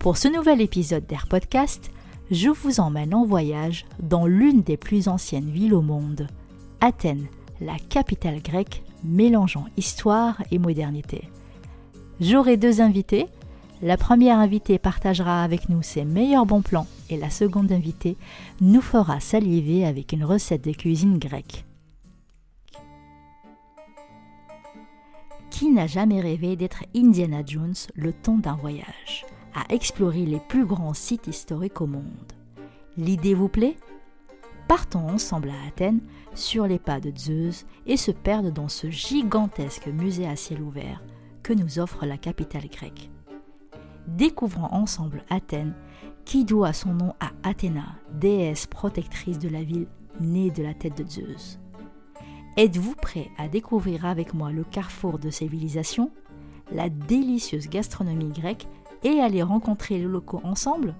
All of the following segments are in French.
Pour ce nouvel épisode d'Air Podcast, je vous emmène en voyage dans l'une des plus anciennes villes au monde, Athènes, la capitale grecque mélangeant histoire et modernité. J'aurai deux invités. La première invitée partagera avec nous ses meilleurs bons plans et la seconde invitée nous fera saliver avec une recette de cuisine grecque. Qui n'a jamais rêvé d'être Indiana Jones le temps d'un voyage? À explorer les plus grands sites historiques au monde. L'idée vous plaît? Partons ensemble à Athènes sur les pas de Zeus et se perdre dans ce gigantesque musée à ciel ouvert que nous offre la capitale grecque. Découvrons ensemble Athènes qui doit son nom à Athéna, déesse protectrice de la ville née de la tête de Zeus. Êtes-vous prêt à découvrir avec moi le carrefour de civilisation, la délicieuse gastronomie grecque et aller rencontrer les locaux ensemble,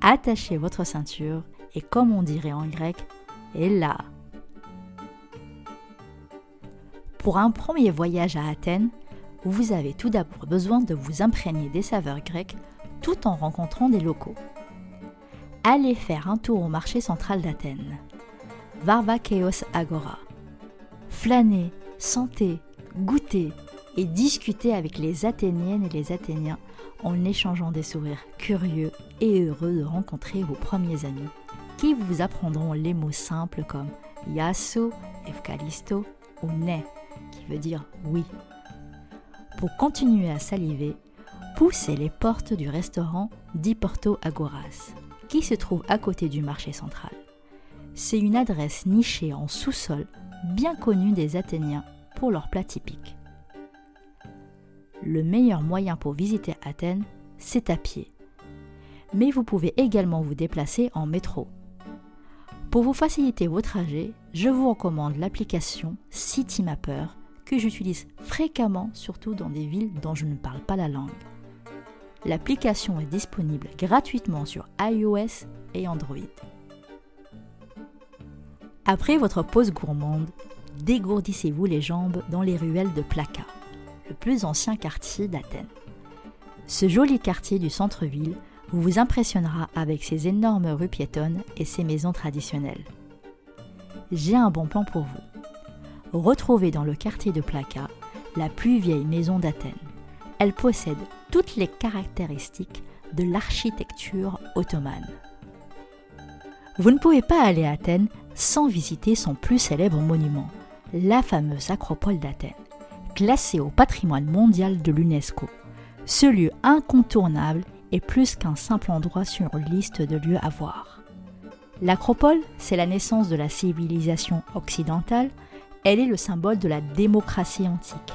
attachez votre ceinture et comme on dirait en grec, et. Pour un premier voyage à Athènes, vous avez tout d'abord besoin de vous imprégner des saveurs grecques tout en rencontrant des locaux. Allez faire un tour au marché central d'Athènes. Varvakeos Agora. Flânez, sentez, goûtez et discutez avec les Athéniennes et les Athéniens en échangeant des sourires curieux et heureux de rencontrer vos premiers amis, qui vous apprendront les mots simples comme yasu, evkalisto ou ne, qui veut dire oui. Pour continuer à saliver, poussez les portes du restaurant Di Porto Agoras, qui se trouve à côté du marché central. C'est une adresse nichée en sous-sol, bien connue des Athéniens pour leurs plats typiques le meilleur moyen pour visiter Athènes, c'est à pied. Mais vous pouvez également vous déplacer en métro. Pour vous faciliter vos trajets, je vous recommande l'application CityMapper que j'utilise fréquemment, surtout dans des villes dont je ne parle pas la langue. L'application est disponible gratuitement sur iOS et Android. Après votre pause gourmande, dégourdissez-vous les jambes dans les ruelles de Plaka le plus ancien quartier d'Athènes. Ce joli quartier du centre-ville vous impressionnera avec ses énormes rues piétonnes et ses maisons traditionnelles. J'ai un bon plan pour vous. Retrouvez dans le quartier de Plaka la plus vieille maison d'Athènes. Elle possède toutes les caractéristiques de l'architecture ottomane. Vous ne pouvez pas aller à Athènes sans visiter son plus célèbre monument, la fameuse Acropole d'Athènes classé au patrimoine mondial de l'UNESCO. Ce lieu incontournable est plus qu'un simple endroit sur une liste de lieux à voir. L'acropole, c'est la naissance de la civilisation occidentale, elle est le symbole de la démocratie antique.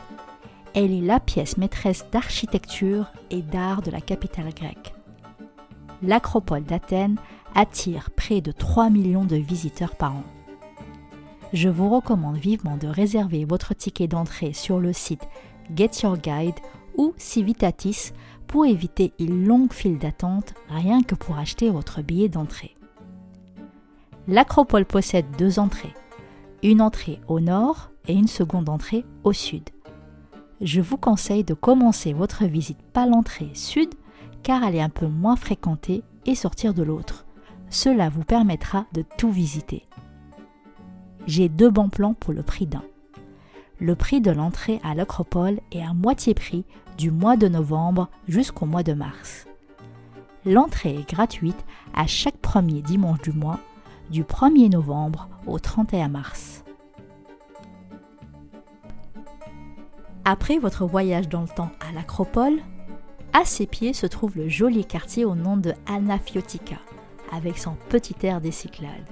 Elle est la pièce maîtresse d'architecture et d'art de la capitale grecque. L'acropole d'Athènes attire près de 3 millions de visiteurs par an je vous recommande vivement de réserver votre ticket d'entrée sur le site Get Your Guide ou Civitatis pour éviter une longue file d'attente rien que pour acheter votre billet d'entrée. L'Acropole possède deux entrées, une entrée au nord et une seconde entrée au sud. Je vous conseille de commencer votre visite par l'entrée sud car elle est un peu moins fréquentée et sortir de l'autre. Cela vous permettra de tout visiter j'ai deux bons plans pour le prix d'un. Le prix de l'entrée à l'Acropole est à moitié prix du mois de novembre jusqu'au mois de mars. L'entrée est gratuite à chaque premier dimanche du mois, du 1er novembre au 31 mars. Après votre voyage dans le temps à l'Acropole, à ses pieds se trouve le joli quartier au nom de Anafiotika, avec son petit air des Cyclades.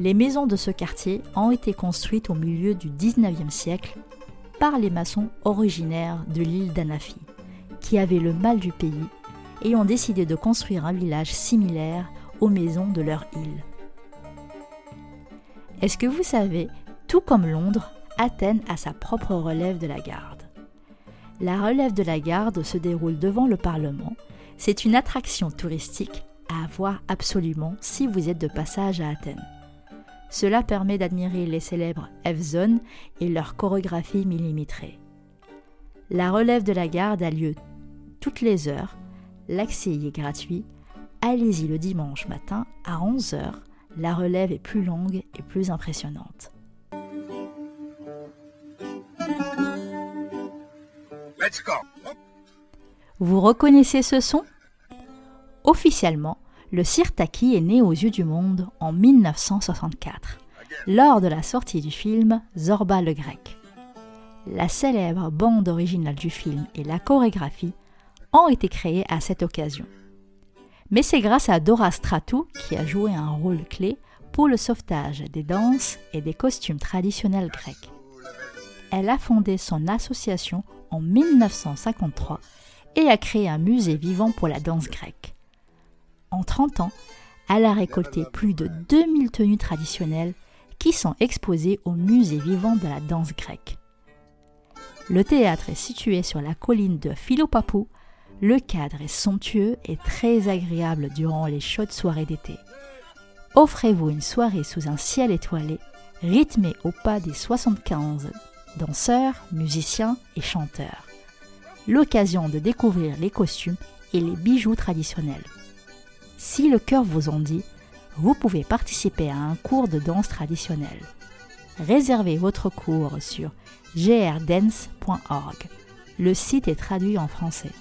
Les maisons de ce quartier ont été construites au milieu du 19e siècle par les maçons originaires de l'île d'Anafi, qui avaient le mal du pays et ont décidé de construire un village similaire aux maisons de leur île. Est-ce que vous savez, tout comme Londres, Athènes a sa propre relève de la garde. La relève de la garde se déroule devant le Parlement. C'est une attraction touristique à voir absolument si vous êtes de passage à Athènes. Cela permet d'admirer les célèbres F-Zone et leur chorégraphie millimétrée. La relève de la garde a lieu toutes les heures. L'accès y est gratuit. Allez-y le dimanche matin à 11h. La relève est plus longue et plus impressionnante. Vous reconnaissez ce son? Officiellement, le sirtaki est né aux yeux du monde en 1964, lors de la sortie du film Zorba le Grec. La célèbre bande originale du film et la chorégraphie ont été créées à cette occasion. Mais c'est grâce à Dora Stratou qui a joué un rôle clé pour le sauvetage des danses et des costumes traditionnels grecs. Elle a fondé son association en 1953 et a créé un musée vivant pour la danse grecque. En 30 ans, elle a récolté plus de 2000 tenues traditionnelles qui sont exposées au musée vivant de la danse grecque. Le théâtre est situé sur la colline de Philopapou. Le cadre est somptueux et très agréable durant les chaudes soirées d'été. Offrez-vous une soirée sous un ciel étoilé, rythmée au pas des 75 danseurs, musiciens et chanteurs. L'occasion de découvrir les costumes et les bijoux traditionnels. Si le cœur vous en dit, vous pouvez participer à un cours de danse traditionnelle. Réservez votre cours sur grdance.org. Le site est traduit en français.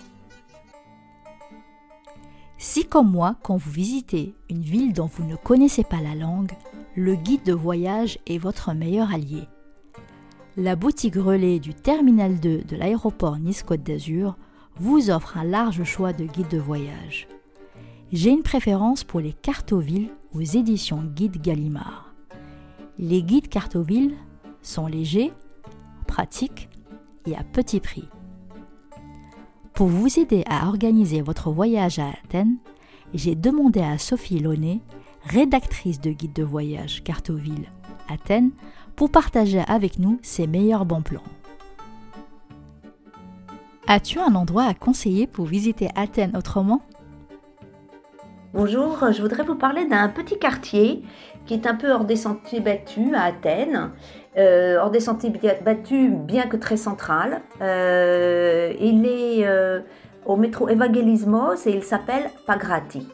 Si comme moi, quand vous visitez une ville dont vous ne connaissez pas la langue, le guide de voyage est votre meilleur allié la boutique relais du Terminal 2 de l'aéroport Nice-Côte d'Azur vous offre un large choix de guides de voyage. J'ai une préférence pour les cartovilles aux éditions Guide Gallimard. Les guides cartovilles sont légers, pratiques et à petit prix. Pour vous aider à organiser votre voyage à Athènes, j'ai demandé à Sophie Launay, rédactrice de guide de voyage Cartoville Athènes, pour partager avec nous ses meilleurs bons plans. As-tu un endroit à conseiller pour visiter Athènes autrement? Bonjour, je voudrais vous parler d'un petit quartier qui est un peu hors des sentiers battus à Athènes. Euh, hors des sentiers battus, bien que très central. Euh, il est euh, au métro Evangelismos et il s'appelle Pagrati.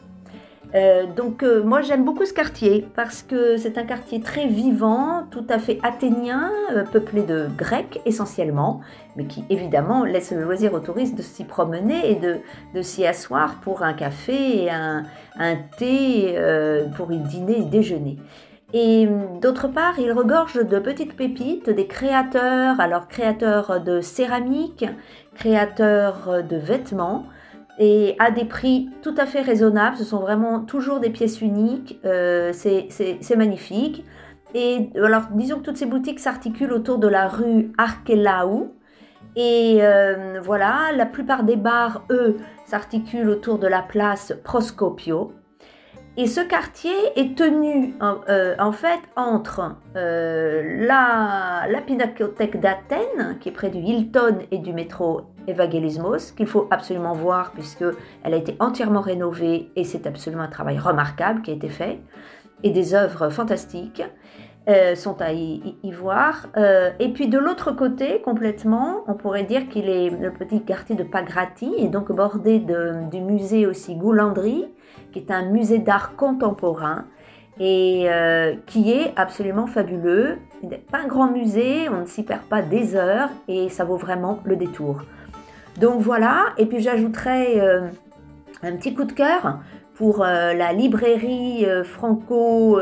Euh, donc euh, moi j'aime beaucoup ce quartier parce que c'est un quartier très vivant, tout à fait athénien, euh, peuplé de Grecs essentiellement, mais qui évidemment laisse le loisir aux touristes de s'y promener et de, s'y asseoir pour un café et un, thé, pour y dîner et déjeuner. Et d'autre part, il regorge de petites pépites, des créateurs, alors créateurs de céramique, créateurs de vêtements, et à des prix tout à fait raisonnables. Ce sont vraiment toujours des pièces uniques. Euh, c'est magnifique. Et alors, disons que toutes ces boutiques s'articulent autour de la rue Arkelaou. Et euh, voilà, la plupart des bars, eux, s'articulent autour de la place Proscopio. Et ce quartier est tenu en, euh, fait entre la, la Pinacothèque d'Athènes, qui est près du Hilton et du métro Evangelismos, qu'il faut absolument voir puisque elle a été entièrement rénovée et c'est absolument un travail remarquable qui a été fait. Et des œuvres fantastiques euh, sont à y, voir. Euh, et puis de l'autre côté, complètement, on pourrait dire qu'il est le petit quartier de Pagrati et donc bordé du musée aussi Goulandry, qui est un musée d'art contemporain et euh, qui est absolument fabuleux. Pas un grand musée, on ne s'y perd pas des heures et ça vaut vraiment le détour. Donc voilà, et puis j'ajouterai euh, un petit coup de cœur pour euh, la librairie euh, franco,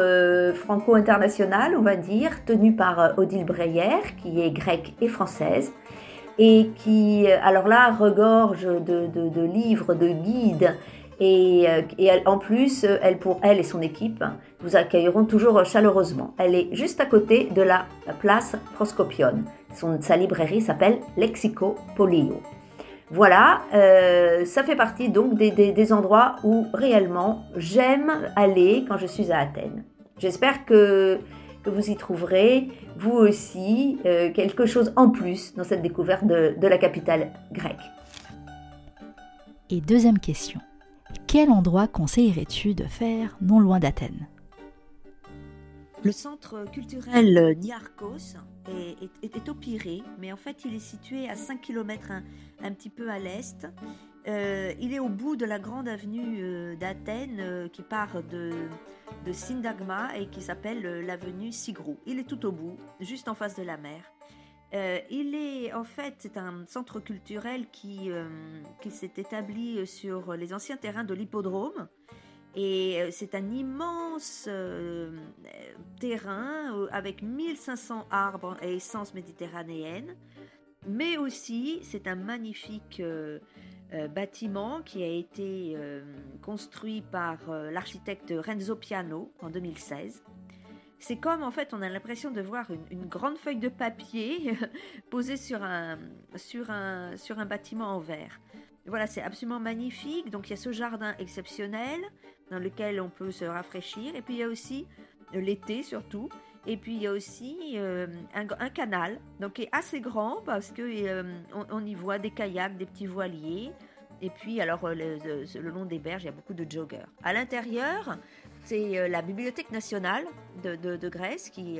franco internationale, on va dire, tenue par Odile Breyer, qui est grecque et française, et qui, alors là, regorge de, livres, de guides, et, en plus, elle, pour elle et son équipe, vous accueilleront toujours chaleureusement. Elle est juste à côté de la place Proscopion. Sa librairie s'appelle Lexico Polio. Voilà, euh, ça fait partie donc des, endroits où réellement j'aime aller quand je suis à Athènes. J'espère que, vous y trouverez, vous aussi, euh, quelque chose en plus dans cette découverte de, de la capitale grecque. Et deuxième question, quel endroit conseillerais-tu de faire non loin d'Athènes? Le centre culturel Niarchos est, au Pirée, mais en fait il est situé à 5 km un, petit peu à l'est. Euh, il est au bout de la grande avenue euh, d'Athènes euh, qui part de, de Syndagma et qui s'appelle l'avenue Sigrou. Il est tout au bout, juste en face de la mer. il est en fait c'est un centre culturel qui, qui s'est établi sur les anciens terrains de l'hippodrome et euh, c'est un immense euh, terrain euh, avec 1500 arbres et essences méditerranéennes. Mais aussi, c'est un magnifique bâtiment qui a été construit par l'architecte Renzo Piano en 2016. C'est comme en fait, on a l'impression de voir une, grande feuille de papier posée sur un, sur, un, sur un bâtiment en verre. Voilà, c'est absolument magnifique. Donc il y a ce jardin exceptionnel dans lequel on peut se rafraîchir. Et puis il y a aussi euh, l'été surtout. Et puis il y a aussi euh, un, canal, donc qui est assez grand parce que euh, on, y voit des kayaks, des petits voiliers. Et puis alors le, long des berges, il y a beaucoup de joggers. À l'intérieur, c'est la bibliothèque nationale de, Grèce qui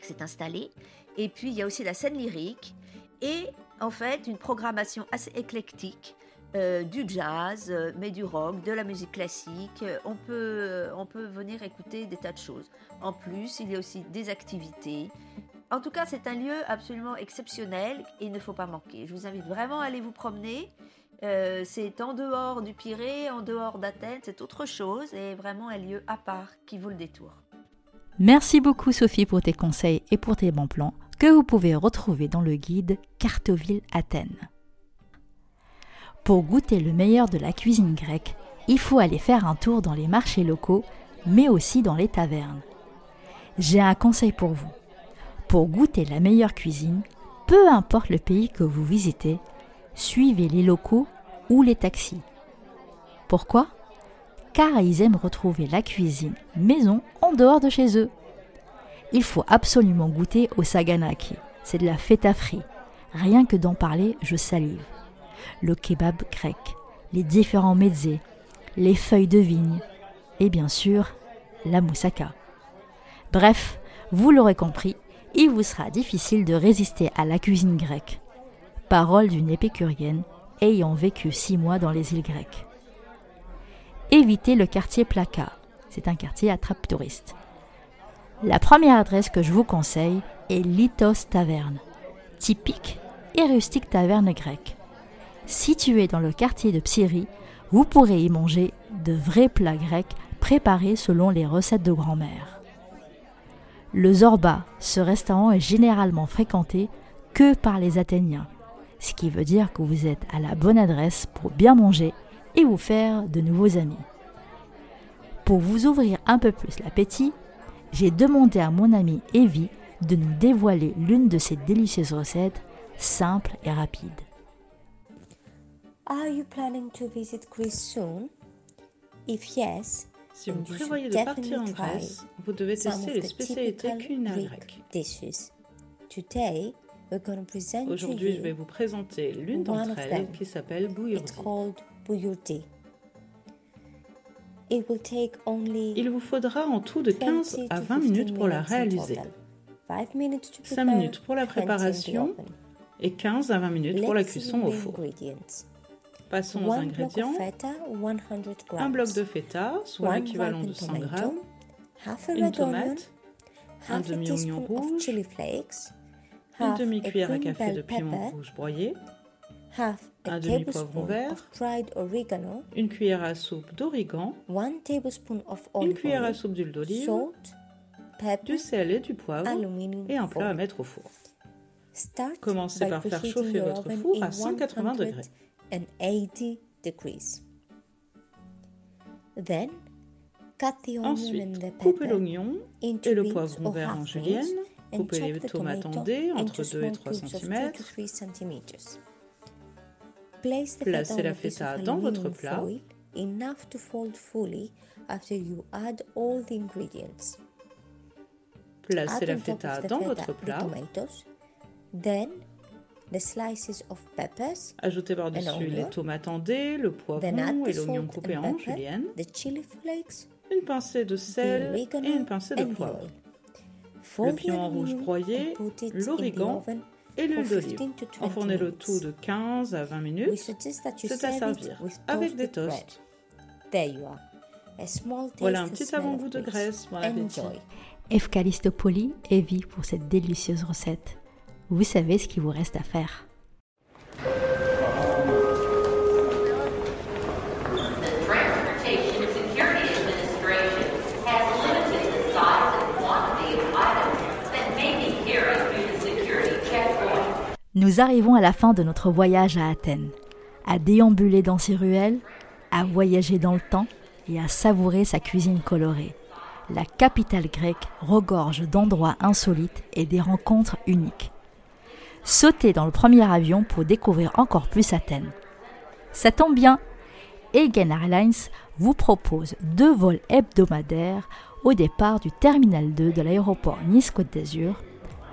s'est installée. Et puis il y a aussi la scène lyrique et en fait une programmation assez éclectique. Euh, du jazz, euh, mais du rock, de la musique classique. On peut, on peut venir écouter des tas de choses. En plus, il y a aussi des activités. En tout cas, c'est un lieu absolument exceptionnel et il ne faut pas manquer. Je vous invite vraiment à aller vous promener. Euh, c'est en dehors du Pirée, en dehors d'Athènes, c'est autre chose et vraiment un lieu à part qui vaut le détour. Merci beaucoup Sophie pour tes conseils et pour tes bons plans que vous pouvez retrouver dans le guide Cartoville Athènes. Pour goûter le meilleur de la cuisine grecque, il faut aller faire un tour dans les marchés locaux, mais aussi dans les tavernes. J'ai un conseil pour vous. Pour goûter la meilleure cuisine, peu importe le pays que vous visitez, suivez les locaux ou les taxis. Pourquoi? Car ils aiment retrouver la cuisine maison en dehors de chez eux. Il faut absolument goûter au saganaki. C'est de la feta frit. Rien que d'en parler, je salive. Le kebab grec, les différents mezzés, les feuilles de vigne et bien sûr la moussaka. Bref, vous l'aurez compris, il vous sera difficile de résister à la cuisine grecque. Parole d'une épicurienne ayant vécu six mois dans les îles grecques. Évitez le quartier Plaka. C'est un quartier attrape touristes. La première adresse que je vous conseille est Litos Taverne, typique et rustique taverne grecque. Située dans le quartier de Psyrie, vous pourrez y manger de vrais plats grecs préparés selon les recettes de grand-mère. Le Zorba, ce restaurant est généralement fréquenté que par les Athéniens, ce qui veut dire que vous êtes à la bonne adresse pour bien manger et vous faire de nouveaux amis. Pour vous ouvrir un peu plus l'appétit, j'ai demandé à mon amie Evie de nous dévoiler l'une de ses délicieuses recettes, simples et rapides. Are you planning to visit Greece soon? If yes, si vous prévoyez de partir en Grèce, vous devez tester les spécialités culinaires grecques. Aujourd'hui, je vais vous présenter l'une d'entre elles qui s'appelle bouillourdi. Il vous faudra en tout de 15 à 20 minutes pour la réaliser. 5 minutes pour la préparation et 15 à 20 minutes pour la cuisson au four. Passons aux ingrédients. Un bloc de feta, soit l'équivalent de 100 g, une tomate, un demi-oignon rouge, une demi-cuillère à café de piment rouge broyé, un demi-poivron vert, une cuillère à soupe d'origan, une cuillère à soupe d'huile d'olive, du sel et du poivre. et un plat à mettre au four. Commencez par faire chauffer votre four à 180 degrés. Ensuite, coupez l'oignon et le poivron vert en julienne. Coupez les tomates en dés entre 2 et 3 cm. Placez la feta dans votre plat. enough to fold fully after you add all the ingredients. Placez la feta dans votre plat. Then the slices of peppers. Ajoutez par-dessus les tomates en dés, le poivron et l'oignon coupé en julienne. The chili flakes. Une pincée de sel et une pincée de poivre. Le piment rouge broyé, l'origan et l'huile d'olive. Enfournez le tout de 15 à 20 minutes. C'est à servir avec des toasts. Voilà un petit avant-goût de graisse. Bon appétit. Efcalistopoli et vie pour cette délicieuse recette. Vous savez ce qu'il vous reste à faire. Nous arrivons à la fin de notre voyage à Athènes, à déambuler dans ses ruelles, à voyager dans le temps et à savourer sa cuisine colorée. La capitale grecque regorge d'endroits insolites et des rencontres uniques. Sautez dans le premier avion pour découvrir encore plus Athènes. Ça tombe bien, Egen Airlines vous propose deux vols hebdomadaires au départ du terminal 2 de l'aéroport Nice-Côte d'Azur.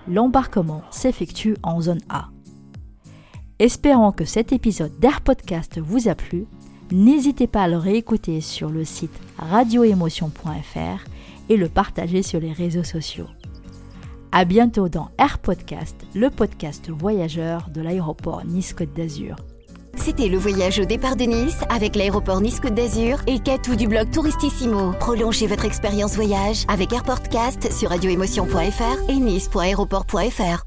L'embarquement s'effectue en zone A. Espérant que cet épisode d'Air Podcast vous a plu. N'hésitez pas à le réécouter sur le site radioémotion.fr et le partager sur les réseaux sociaux. À bientôt dans Air Podcast, le podcast voyageur de l'aéroport Nice-Côte d'Azur. C'était le voyage au départ de Nice avec l'aéroport Nice-Côte d'Azur et Katou du blog Touristissimo. Prolongez votre expérience voyage avec Air Podcast sur radioémotion.fr et nice.aéroport.fr.